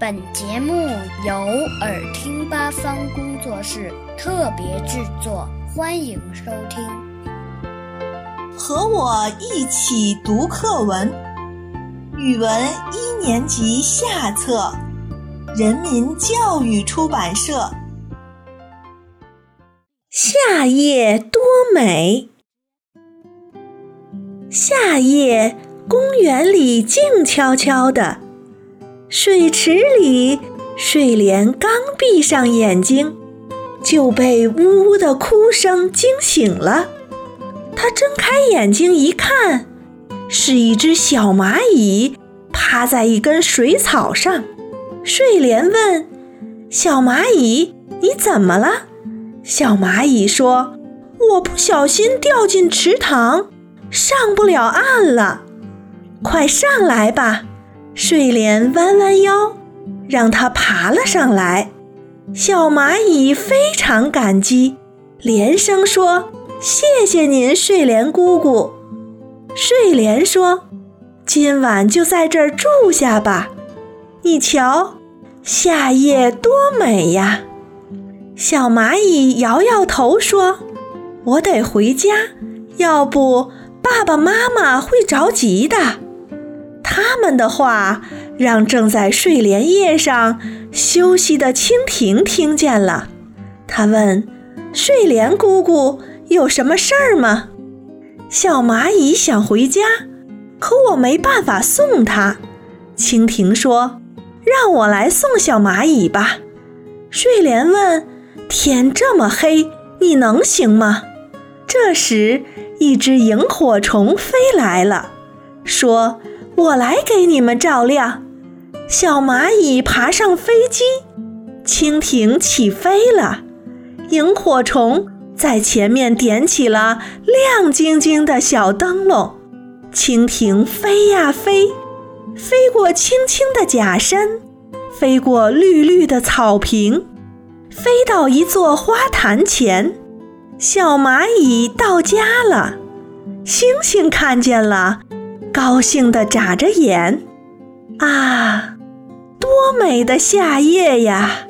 本节目由耳听八方工作室特别制作，欢迎收听。和我一起读课文，语文一年级下册，人民教育出版社。夏夜多美，夏夜公园里静悄悄的。水池里，睡莲刚闭上眼睛，就被呜呜的哭声惊醒了。他睁开眼睛一看，是一只小蚂蚁趴在一根水草上。睡莲问：“小蚂蚁，你怎么了？”小蚂蚁说：“我不小心掉进池塘，上不了岸了。快上来吧。”睡莲弯弯腰，让它爬了上来。小蚂蚁非常感激，连声说：“谢谢您，睡莲姑姑。”睡莲说：“今晚就在这儿住下吧。你瞧，夏夜多美呀！”小蚂蚁摇摇头说：“我得回家，要不爸爸妈妈会着急的。”他们的话让正在睡莲叶上休息的蜻蜓听见了。他问：“睡莲姑姑有什么事儿吗？”小蚂蚁想回家，可我没办法送它。蜻蜓说：“让我来送小蚂蚁吧。”睡莲问：“天这么黑，你能行吗？”这时，一只萤火虫飞来了，说。我来给你们照亮。小蚂蚁爬上飞机，蜻蜓起飞了，萤火虫在前面点起了亮晶晶的小灯笼。蜻蜓飞呀飞，飞过青青的假山，飞过绿绿的草坪，飞到一座花坛前。小蚂蚁到家了，星星看见了。高兴地眨着眼，啊，多美的夏夜呀！